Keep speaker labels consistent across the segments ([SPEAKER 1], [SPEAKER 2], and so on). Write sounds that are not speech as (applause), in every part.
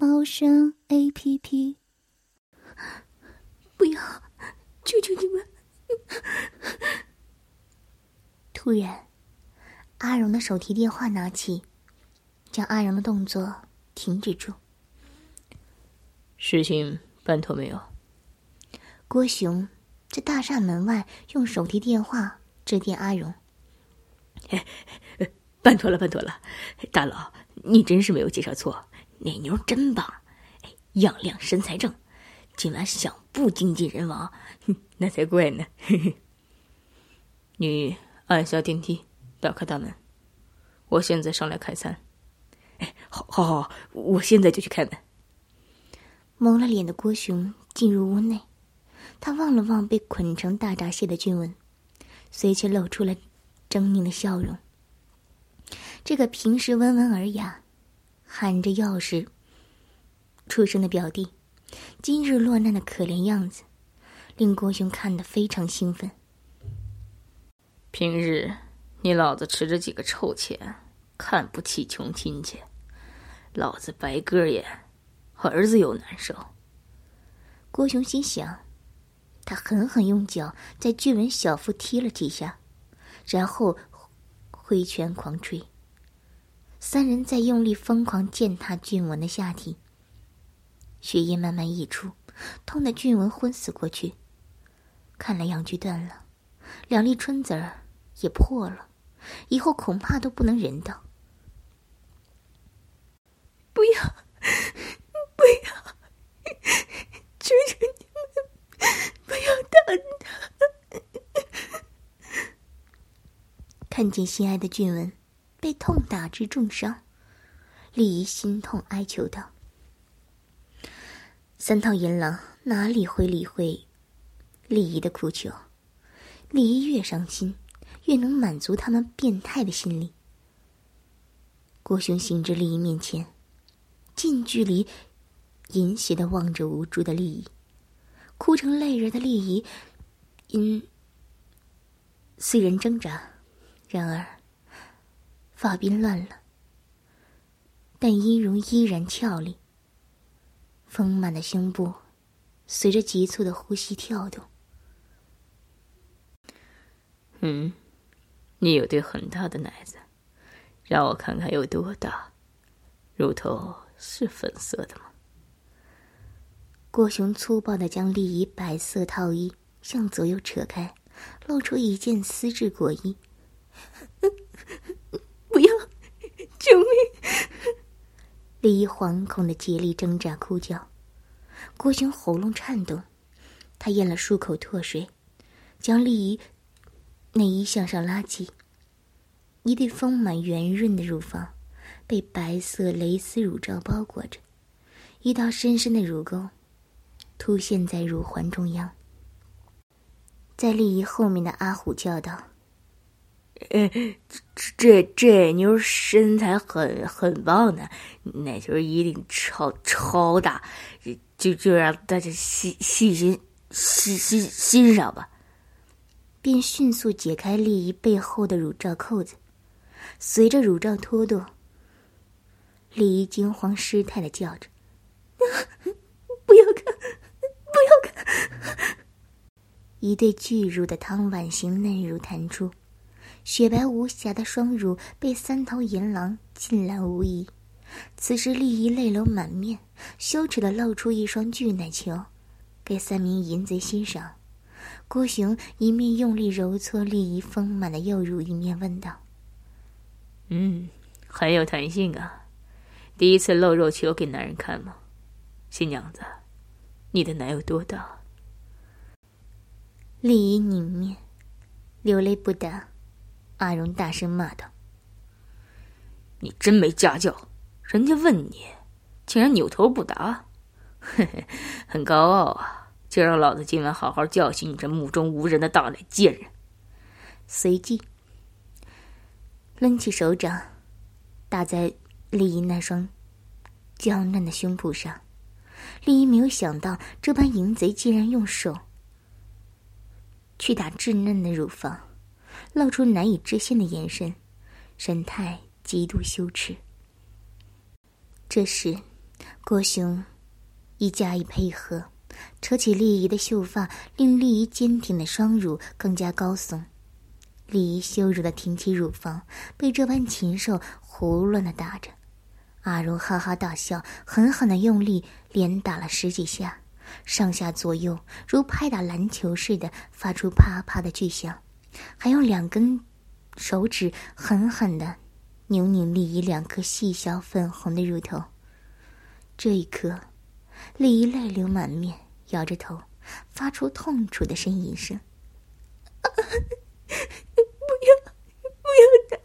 [SPEAKER 1] 猫声 A P P。不要，求求你们！突然，阿荣的手提电话拿起，将阿荣的动作停止住。
[SPEAKER 2] 事情办妥没有？
[SPEAKER 1] 郭雄在大厦门外用手提电话致电阿荣。(laughs)
[SPEAKER 2] 办妥了，办妥了，大佬，你真是没有介绍错，那妞真棒，哎样靓身材正，今晚想不精尽人亡，哼那才怪呢。嘿嘿你按下电梯，打开大门，我现在上来开餐。哎，好，好，好，我现在就去开门。
[SPEAKER 1] 蒙了脸的郭雄进入屋内，他望了望被捆成大闸蟹的俊文，随即露出了狰狞的笑容。这个平时温文尔雅、含着钥匙出生的表弟，今日落难的可怜样子，令郭雄看得非常兴奋。
[SPEAKER 2] 平日你老子吃着几个臭钱，看不起穷亲戚，老子白鸽眼，儿子又难受。
[SPEAKER 1] 郭雄心想，他狠狠用脚在俊文小腹踢了几下，然后挥拳狂吹。三人在用力疯狂践踏俊文的下体，血液慢慢溢出，痛的俊文昏死过去。看来阳具断了，两粒春子儿也破了，以后恐怕都不能人道。不要，不要，求求你们，不要打他！看见心爱的俊文。被痛打致重伤，丽姨心痛哀求道：“三套银狼哪里会理会丽姨的苦求？丽姨越伤心，越能满足他们变态的心理。”郭雄行至丽姨面前，近距离、淫邪的望着无助的丽姨，哭成泪人的丽姨，因虽然挣扎，然而。发鬓乱了，但音容依然俏丽。丰满的胸部随着急促的呼吸跳动。
[SPEAKER 2] 嗯，你有对很大的奶子，让我看看有多大。乳头是粉色的吗？
[SPEAKER 1] 郭雄粗暴的将丽姨白色套衣向左右扯开，露出一件丝质裹衣。救命！丽姨惶恐的竭力挣扎，哭叫。郭雄喉咙颤动，他咽了数口唾水，将丽姨内衣向上拉起。一对丰满圆润的乳房被白色蕾丝乳罩包裹着，一道深深的乳沟凸现在乳环中央。在丽姨后面的阿虎叫道。
[SPEAKER 2] 呃，这这这妞身材很很棒的，奶球一定超超大，就就让大家细细心细欣欣赏吧。
[SPEAKER 1] 便迅速解开丽姨背后的乳罩扣子，随着乳罩脱落，丽姨惊慌失态的叫着：“不要看，不要看！”一对巨乳的汤碗形嫩乳弹出。雪白无瑕的双乳被三头银狼尽览无遗，此时丽姨泪流满面，羞耻的露出一双巨奶球，给三名淫贼欣赏。郭雄一面用力揉搓丽姨丰满的右乳，一面问道：“
[SPEAKER 2] 嗯，很有弹性啊，第一次露肉球给男人看吗？新娘子，你的奶有多大？”
[SPEAKER 1] 丽姨拧面，流泪不答。阿荣大声骂道：“
[SPEAKER 2] 你真没家教！人家问你，竟然扭头不答！嘿嘿，很高傲啊！就让老子今晚好好教训你这目中无人的大脸贱人。
[SPEAKER 1] 随即，抡起手掌，打在丽姨那双娇嫩的胸脯上。丽姨没有想到，这般淫贼竟然用手去打稚嫩的乳房，露出难以置信的眼神，神态极度羞耻。这时，郭雄一加以配合，扯起丽姨的秀发，令丽姨坚挺的双乳更加高耸。丽姨羞辱的挺起乳房，被这般禽兽胡乱的打着。阿荣哈哈大笑，狠狠的用力连打了十几下，上下左右如拍打篮球似的发出啪啪的巨响，还用两根手指狠狠的扭拧丽姨两颗细小粉红的乳头。这一刻，丽姨泪流满面，摇着头，发出痛楚的呻吟声：“ (laughs) 不要，不要打！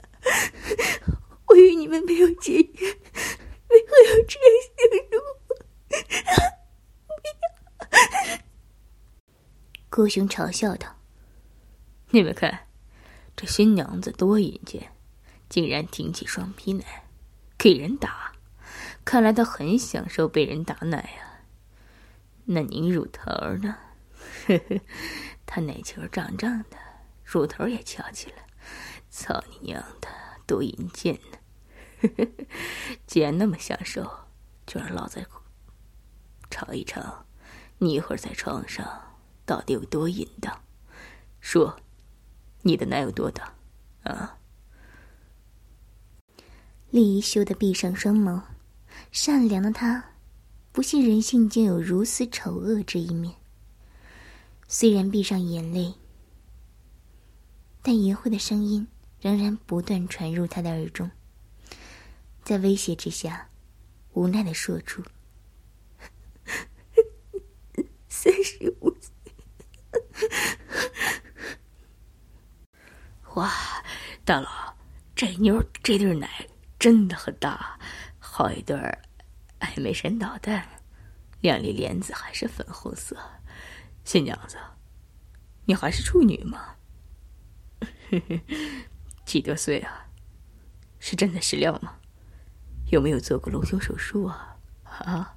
[SPEAKER 1] 我与你们没有结缘。”为何要这样形容我？不要！郭雄嘲笑道：“
[SPEAKER 2] 你们看，这新娘子多淫贱，竟然挺起双皮奶，给人打。看来她很享受被人打奶啊。那您乳头呢？呵呵，她奶球胀胀的，乳头也翘起来。操你娘的，多淫贱呢！”呵 (laughs) 呵既然那么享受，就让老子尝一尝，你一会儿在床上到底有多淫荡。说，你的奶有多大？啊！
[SPEAKER 1] 丽姨羞得闭上双眸，善良的她不信人性竟有如此丑恶之一面。虽然闭上眼泪，但淫秽的声音仍然不断传入她的耳中。在威胁之下，无奈的说出：“ (laughs) 三十五岁。”
[SPEAKER 2] 哇，大佬，这妞这对奶真的很大，好一对爱美神导蛋，亮丽莲子还是粉红色。新娘子，你还是处女吗？(laughs) 几多岁啊？是真的石料吗？有没有做过隆胸手术啊？啊！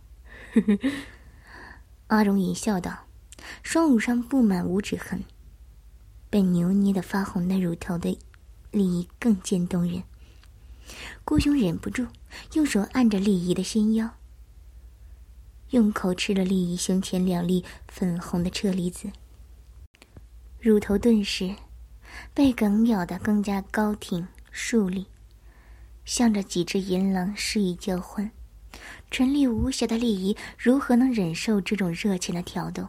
[SPEAKER 2] (laughs)
[SPEAKER 1] 阿荣淫笑道，双乳上布满五指痕，被牛捏的发红的乳头的丽姨更见动人。郭雄忍不住用手按着丽姨的纤腰，用口吃了丽姨胸前两粒粉红的车厘子，乳头顿时被梗咬得更加高挺竖立。向着几只银狼示意交欢，纯丽无瑕的丽姨如何能忍受这种热情的挑逗？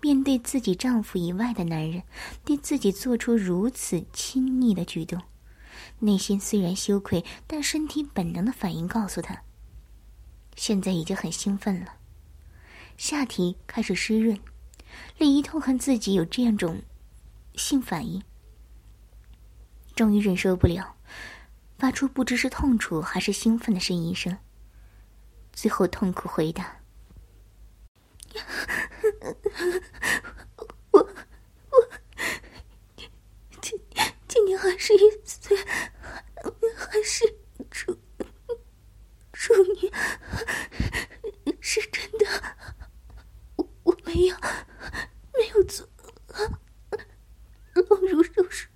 [SPEAKER 1] 面对自己丈夫以外的男人，对自己做出如此亲昵的举动，内心虽然羞愧，但身体本能的反应告诉她，现在已经很兴奋了，下体开始湿润。李姨痛恨自己有这样种性反应，终于忍受不了。发出不知是痛楚还是兴奋的呻吟声，最后痛苦回答：“ (laughs) 我我今今年二十一岁，还是处处女，是真的，我我没有没有做隆乳手术。”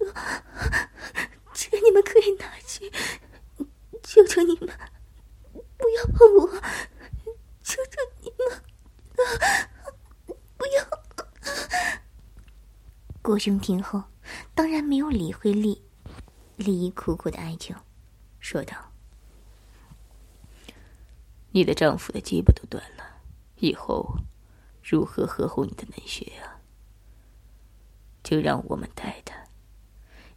[SPEAKER 1] 钱你们可以拿去，求求你们，不要碰我！求求你们，不要！郭兄听后，当然没有理会丽丽姨苦苦的哀求，说道：“
[SPEAKER 2] 你的丈夫的鸡巴都断了，以后如何呵护你的嫩穴啊？就让我们带他。”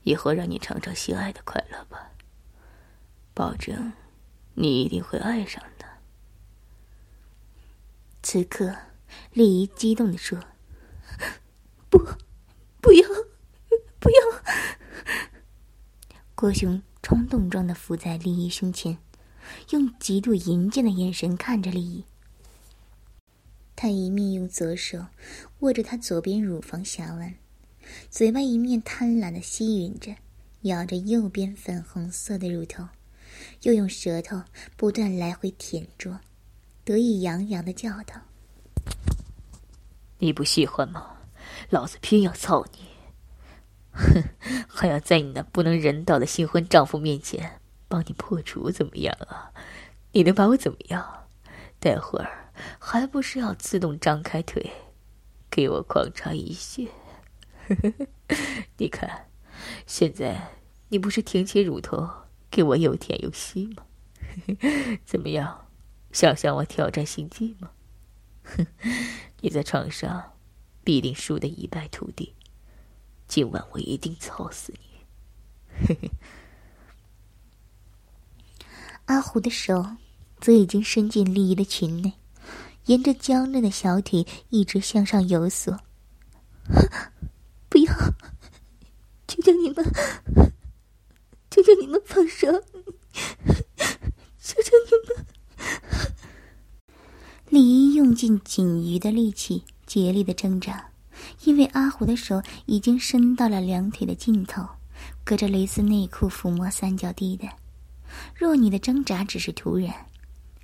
[SPEAKER 2] 以后让你尝尝性爱的快乐吧，保证你一定会爱上他。
[SPEAKER 1] 此刻，丽姨激动的说：“ (laughs) 不，不要，(laughs) 不要！”郭雄冲动状的伏在丽姨胸前，用极度淫贱的眼神看着丽姨。他一面用左手握着她左边乳房下弯，嘴巴一面贪婪的吸吮着，咬着右边粉红色的乳头，又用舌头不断来回舔啄，得意洋洋的叫道：“
[SPEAKER 2] 你不喜欢吗？老子偏要操你！哼，还要在你那不能人道的新婚丈夫面前帮你破除，怎么样啊？你能把我怎么样？待会儿。”还不是要自动张开腿，给我狂插一穴？(laughs) 你看，现在你不是挺起乳头给我又舔又吸吗？(laughs) 怎么样，想向我挑战心计吗？哼 (laughs) 你在床上必定输得一败涂地，今晚我一定操死你！
[SPEAKER 1] 嘿 (laughs) 嘿阿虎的手则已经伸进丽姨的裙内。沿着娇嫩的小腿一直向上游索，(laughs) 不要！求求你们，(laughs) 求求你们放手！求求你们！李姨用尽仅余的力气，竭力的挣扎，因为阿虎的手已经伸到了两腿的尽头，隔着蕾丝内裤抚摸三角地带。若你的挣扎只是突然。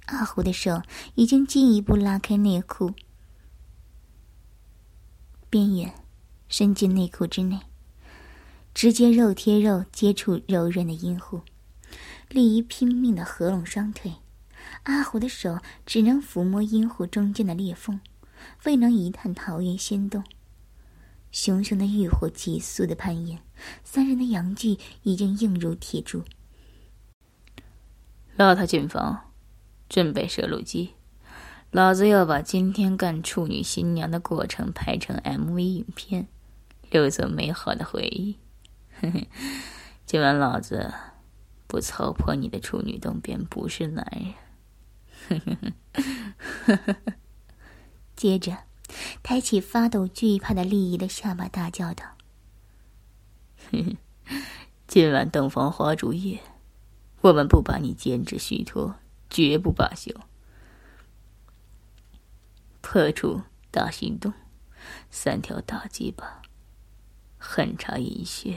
[SPEAKER 1] 阿虎的手已经进一步拉开内裤边缘，伸进内裤之内，直接肉贴肉接触柔软的阴户。丽姨拼命的合拢双腿，阿虎的手只能抚摸阴户中间的裂缝，未能一探桃源仙洞。熊熊的欲火急速的攀岩，三人的阳具已经硬如铁柱。
[SPEAKER 2] 拉他进房。准备摄录机，老子要把今天干处女新娘的过程拍成 MV 影片，留作美好的回忆。今晚老子不操破你的处女洞，便不是男人。(laughs)
[SPEAKER 1] 接着，抬起发抖惧怕的丽姨的下巴，大叫道：“ (laughs)
[SPEAKER 2] 今晚洞房花烛夜，我们不把你监制虚脱。”绝不罢休！破除大行动，三条大鸡巴，狠插阴穴，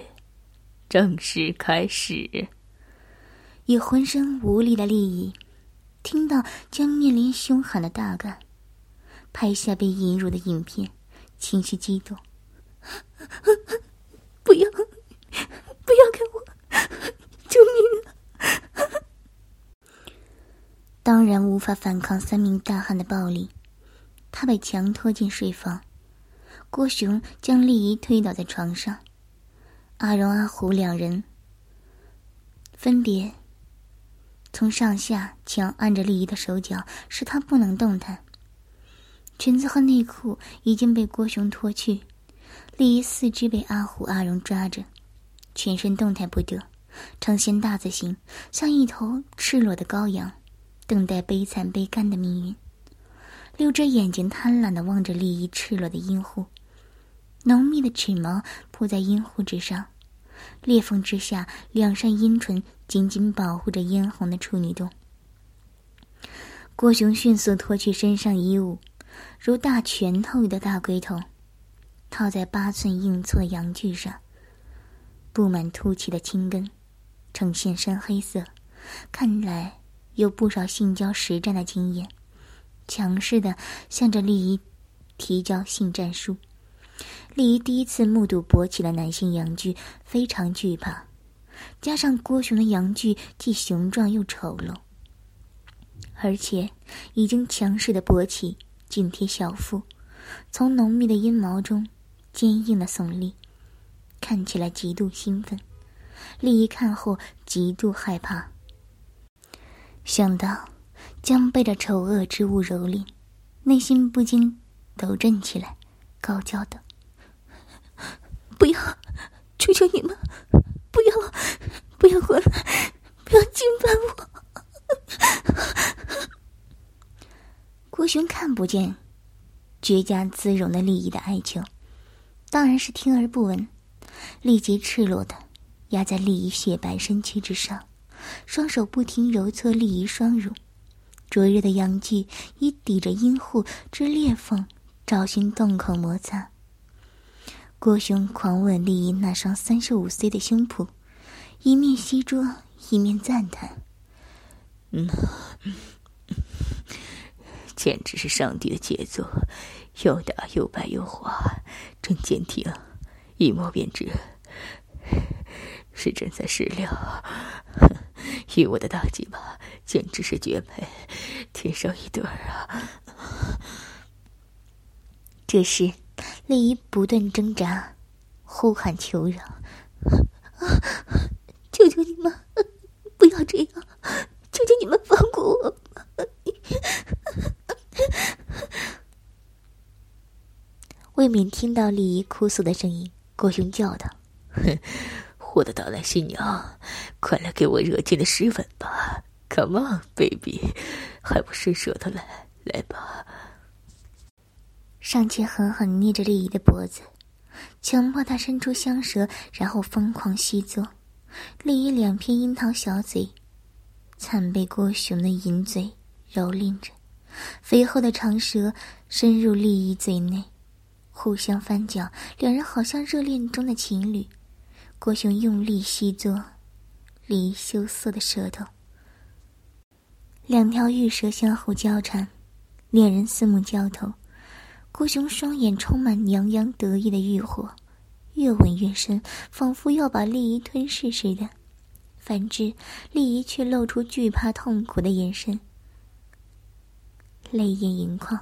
[SPEAKER 2] 正式开始。
[SPEAKER 1] 已浑身无力的利益，听到将面临凶狠的大干，拍下被引入的影片，情绪激动。(laughs) 不要，不要给我，救命！当然无法反抗三名大汉的暴力，他被强拖进睡房。郭雄将丽姨推倒在床上，阿荣、阿虎两人分别从上下强按着丽姨的手脚，使她不能动弹。裙子和内裤已经被郭雄脱去，丽姨四肢被阿虎、阿荣抓着，全身动弹不得，呈现大字形，像一头赤裸的羔羊。等待悲惨悲干的命运，六只眼睛贪婪的望着丽姨赤裸的阴户，浓密的齿毛铺在阴户之上，裂缝之下，两扇阴唇紧紧保护着嫣红的处女洞。郭雄迅速脱去身上衣物，如大拳头的大龟头，套在八寸硬粗的阳具上，布满凸起的青根，呈现深黑色，看来。有不少性交实战的经验，强势的向着丽姨提交性战书。丽姨第一次目睹勃起的男性阳具，非常惧怕，加上郭雄的阳具既雄壮又丑陋，而且已经强势的勃起紧贴小腹，从浓密的阴毛中坚硬的耸立，看起来极度兴奋。丽姨看后极度害怕。想到将被这丑恶之物蹂躏，内心不禁抖震起来，高叫道：“不要！求求你们，不要！不要过来！不要侵犯我！”郭雄看不见绝佳姿容的利益的哀求，当然是听而不闻，立即赤裸的压在利益雪白身躯之上。双手不停揉搓丽姨双乳，灼热的阳具已抵着阴户之裂缝，找寻洞口摩擦。郭雄狂吻丽姨那双三十五岁的胸脯，一面吸捉，一面赞叹：“
[SPEAKER 2] 嗯，简直是上帝的杰作，又大又白又滑，真坚挺，一摸便知。”是真材实料，(laughs) 与我的大鸡巴简直是绝配，天生一对儿啊！
[SPEAKER 1] 这时，丽姨不断挣扎，呼喊求饶：“啊求求你们，不要这样！求求你们放过我！”未免听到丽姨哭诉的声音，郭雄叫道：“
[SPEAKER 2] 哼！(laughs) ”我的捣蛋新娘，快来给我热情的湿吻吧！Come on, baby，还不伸舌头来？来吧！
[SPEAKER 1] 上前狠狠捏着丽姨的脖子，强迫她伸出香舌，然后疯狂吸嘬。丽姨两片樱桃小嘴，惨被郭雄的淫嘴蹂躏着，肥厚的长舌深入丽姨嘴内，互相翻搅，两人好像热恋中的情侣。郭雄用力吸嘬，离羞涩的舌头，两条玉舌相互交缠，两人四目交投。郭雄双眼充满洋洋得意的欲火，越吻越深，仿佛要把丽姨吞噬似的。反之，丽姨却露出惧怕痛苦的眼神，泪眼盈眶。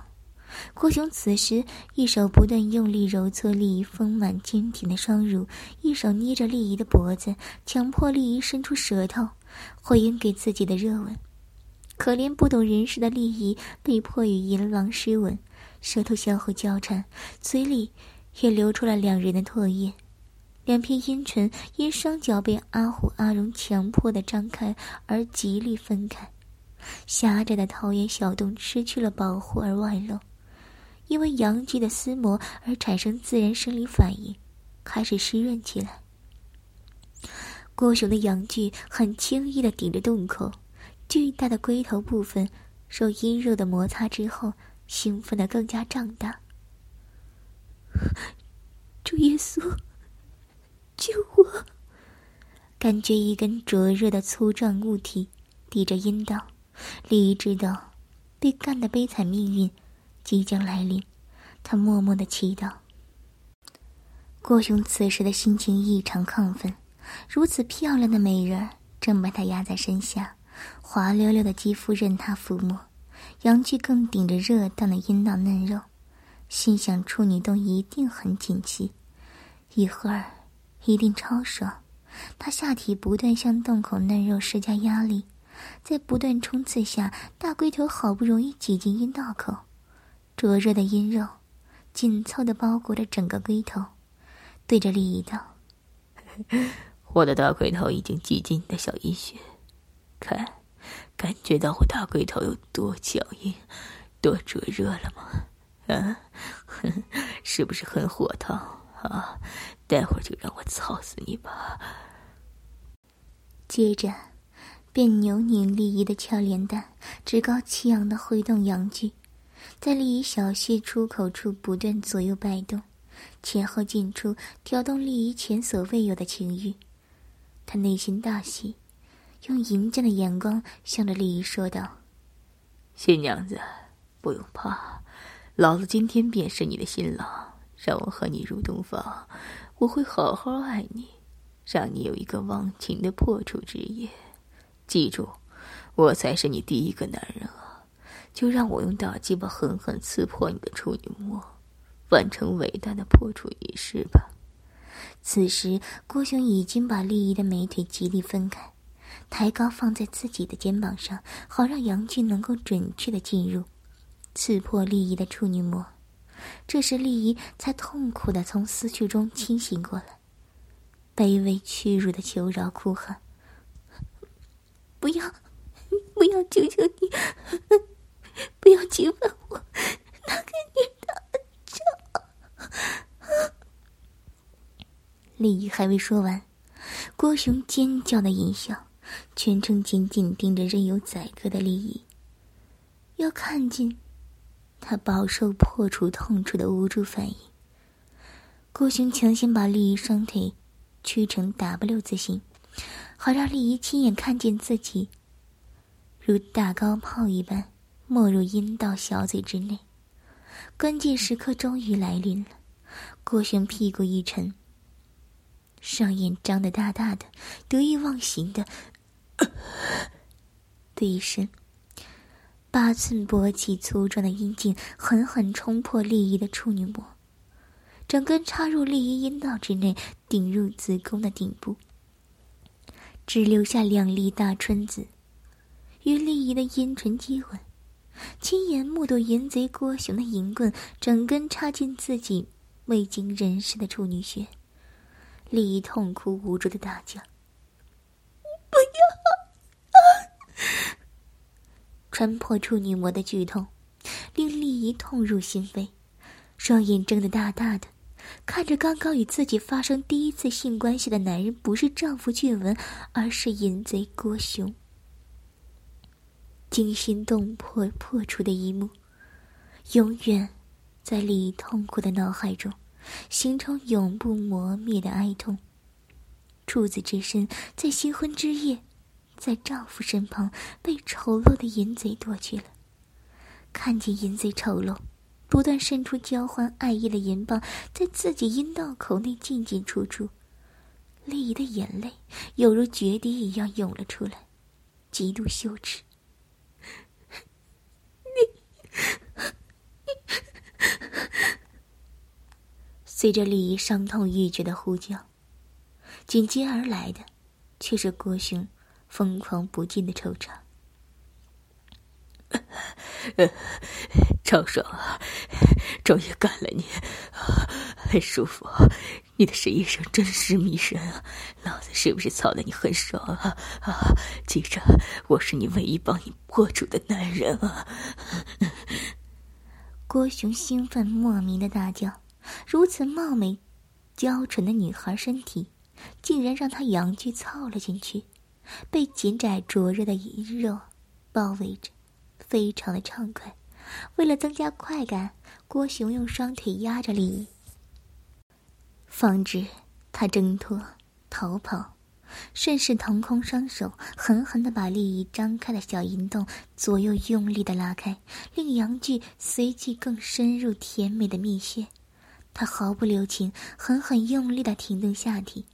[SPEAKER 1] 郭雄此时一手不断用力揉搓丽姨丰满坚挺的双乳，一手捏着丽姨的脖子，强迫丽姨伸出舌头回应给自己的热吻。可怜不懂人事的丽姨被迫与淫狼湿吻，舌头相互交缠，嘴里也流出了两人的唾液，两片阴唇因双脚被阿虎阿荣强迫的张开而极力分开，狭窄的桃园小洞失去了保护而外露。因为阳具的撕磨而产生自然生理反应，开始湿润起来。郭雄的阳具很轻易的顶着洞口，巨大的龟头部分受阴热的摩擦之后，兴奋的更加胀大。(laughs) 主耶稣，救我！感觉一根灼热的粗壮物体抵着阴道，李姨知道被干的悲惨命运。即将来临，他默默的祈祷。郭雄此时的心情异常亢奋，如此漂亮的美人儿正把他压在身下，滑溜溜的肌肤任他抚摸，阳具更顶着热荡的阴道嫩肉，心想处女洞一定很紧急，一会儿一定超爽。他下体不断向洞口嫩肉施加压力，在不断冲刺下，大龟头好不容易挤进阴道口。灼热的阴肉，紧凑的包裹着整个龟头，对着丽姨道：“ (laughs)
[SPEAKER 2] 我的大龟头已经挤进你的小阴穴，看，感觉到我大龟头有多强硬，多灼热了吗？啊，(laughs) 是不是很火烫啊？待会儿就让我操死你吧！”
[SPEAKER 1] 接着，便扭拧丽姨的俏脸蛋，趾高气扬的挥动阳具。在丽姨小穴出口处不断左右摆动，前后进出，挑动丽姨前所未有的情欲。他内心大喜，用淫贱的眼光向着丽姨说道：“
[SPEAKER 2] 新娘子，不用怕，老子今天便是你的新郎，让我和你入洞房，我会好好爱你，让你有一个忘情的破处之夜。记住，我才是你第一个男人啊！”就让我用大鸡巴狠狠刺破你的处女膜，完成伟大的破处仪式吧。
[SPEAKER 1] 此时，郭雄已经把丽姨的美腿极力分开，抬高放在自己的肩膀上，好让杨俊能够准确的进入，刺破丽姨的处女膜。这时，丽姨才痛苦的从思绪中清醒过来，卑微屈辱的求饶哭喊：“不要，(laughs) 不要，求求你！”不要侵犯我，那个你的叫。丽姨还未说完，郭雄尖叫的淫笑，全程紧紧盯着任由宰割的丽姨。要看见他饱受破处痛楚的无助反应。郭雄强行把丽姨双腿屈成 W 字形，好让丽姨亲眼看见自己如大高炮一般没入阴道小嘴之内。关键时刻终于来临了，郭雄屁股一沉，双眼张得大大的，得意忘形的的一声，八寸勃起粗壮的阴茎狠狠冲破丽姨的处女膜，整根插入丽姨阴道之内，顶入子宫的顶部，只留下两粒大春子，与丽姨的阴唇接吻。亲眼目睹淫贼郭雄的淫棍整根插进自己未经人事的处女穴，丽姨痛哭无助的大叫：“不要！”穿破处女膜的剧痛，令丽姨痛入心扉，双眼睁得大大的，看着刚刚与自己发生第一次性关系的男人不是丈夫俊文，而是淫贼郭雄。惊心动魄破除的一幕，永远在李痛苦的脑海中形成永不磨灭的哀痛。处子之身在新婚之夜，在丈夫身旁被丑陋的淫贼夺去了。看见淫贼丑陋，不断伸出交换爱意的银棒，在自己阴道口内进进出出，丽姨的眼泪犹如决堤一样涌了出来，极度羞耻。(laughs) 随着李姨伤痛欲绝的呼叫，紧接而来的却是郭雄疯狂不尽的惆怅。(laughs)
[SPEAKER 2] 超爽啊！终于干了你，很舒服。你的呻吟声真是迷人啊！老子是不是操的你很爽啊？啊！记着，我是你唯一帮你破处的男人啊！(laughs)
[SPEAKER 1] 郭雄兴奋莫名的大叫，如此貌美、娇纯的女孩身体，竟然让他阳具操了进去，被紧窄灼热的阴肉包围着，非常的畅快。为了增加快感，郭雄用双腿压着李，防止他挣脱逃跑。顺势腾空双手，狠狠的把利益张开的小阴洞左右用力的拉开，令阳具随即更深入甜美的蜜穴。他毫不留情，狠狠用力的挺动下体，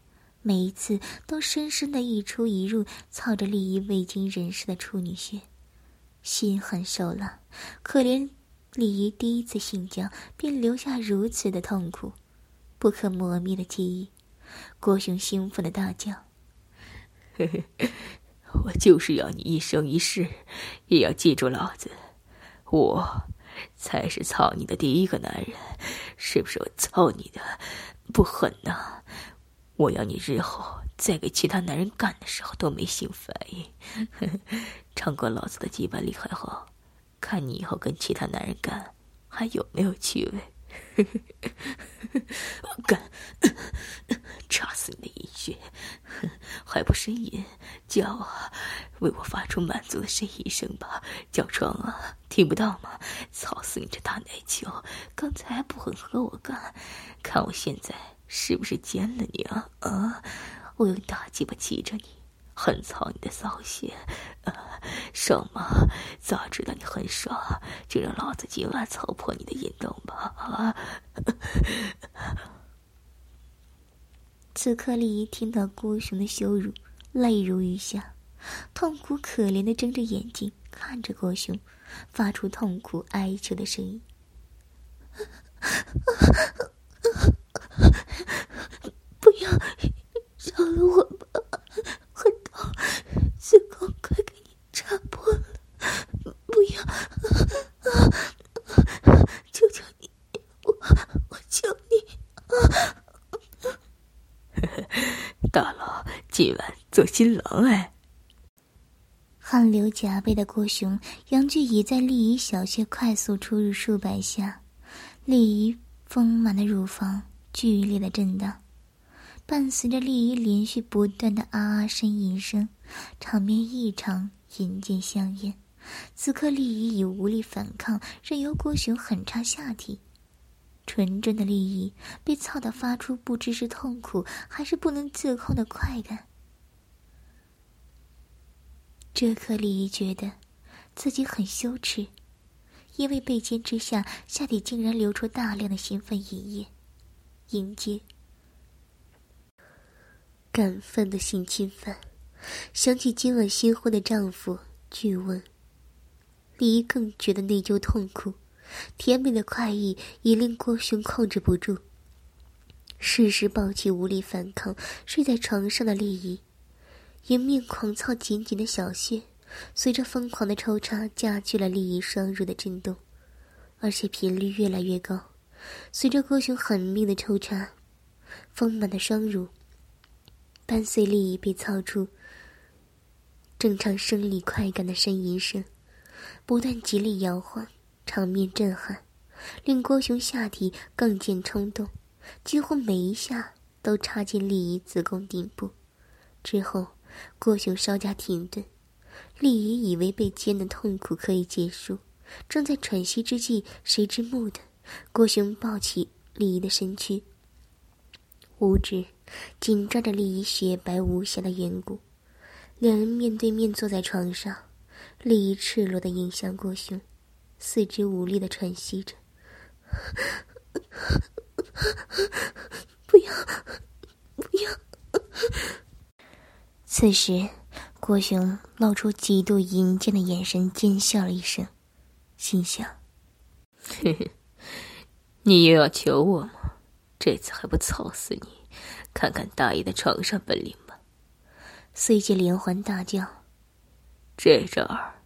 [SPEAKER 1] 每一次都深深的一出一入，操着利益未经人事的处女穴。心狠手辣，可怜李姨第一次性交便留下如此的痛苦，不可磨灭的记忆。郭雄兴奋的大叫。
[SPEAKER 2] 嘿嘿我就是要你一生一世，也要记住老子，我才是操你的第一个男人，是不是？我操你的不狠呐！我要你日后再给其他男人干的时候都没性反应，尝过老子的鸡巴厉害后，看你以后跟其他男人干还有没有趣味。(laughs) 我干，(coughs) 插死你的阴穴，(laughs) 还不呻吟叫啊！为我发出满足的呻吟声吧，叫床啊！听不到吗？操死你这大奶球！刚才还不肯和我干，看我现在是不是奸了你啊？啊！我用大鸡巴骑着你。很操你的骚心，爽吗？早知道你很爽，就让老子今晚操破你的阴洞吧！
[SPEAKER 1] 此刻，李姨听到郭雄的羞辱，泪如雨下，痛苦可怜的睁着眼睛看着郭雄，发出痛苦哀求的声音：“ (laughs) 不要饶了我！”子宫快给你插破了，不要！求求你，我我求你！
[SPEAKER 2] 大佬今晚做新郎哎！
[SPEAKER 1] 汗流浃背的郭雄，杨巨已在丽姨小穴快速出入数百下，丽姨丰满的乳房剧烈的震荡。伴随着丽姨连续不断的啊啊呻吟声，场面异常，淫贱香艳，此刻丽姨已无力反抗，任由郭雄狠插下体。纯真的丽姨被操得发出不知是痛苦还是不能自控的快感。这刻，丽姨觉得自己很羞耻，因为被奸之下，下体竟然流出大量的兴奋饮液，迎接感愤的性侵犯。想起今晚新婚的丈夫，巨问，李姨更觉得内疚痛苦。甜美的快意已令郭雄控制不住，适时抱起无力反抗睡在床上的丽姨，迎面狂操紧紧的小穴，随着疯狂的抽插加剧了丽姨双乳的震动，而且频率越来越高。随着郭雄狠命的抽插，丰满的双乳伴随丽姨被操出。正常生理快感的呻吟声，不断极力摇晃，场面震撼，令郭雄下体更见冲动，几乎每一下都插进丽姨子宫顶部。之后，郭雄稍加停顿，丽姨以为被奸的痛苦可以结束，正在喘息之际，谁知蓦地，郭雄抱起丽姨的身躯，五指紧抓着丽姨雪白无瑕的圆骨。两人面对面坐在床上，丽姨赤裸的迎向郭雄，四肢无力的喘息着。不要，不要！此时，郭雄露出极度淫贱的眼神，奸笑了一声，心想：“
[SPEAKER 2] 嘿嘿，你又要求我吗？这次还不操死你，看看大爷的床上本领吧！”
[SPEAKER 1] 随即连环大叫：“
[SPEAKER 2] 这招儿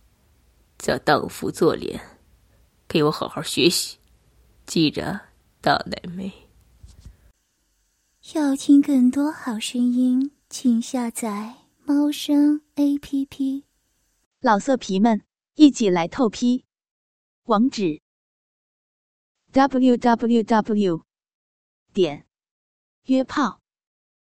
[SPEAKER 2] 叫荡妇做脸，给我好好学习，记着，大奶妹。”
[SPEAKER 3] 要听更多好声音，请下载猫声 A P P。
[SPEAKER 4] 老色皮们，一起来透批！网址：w w w. 点约炮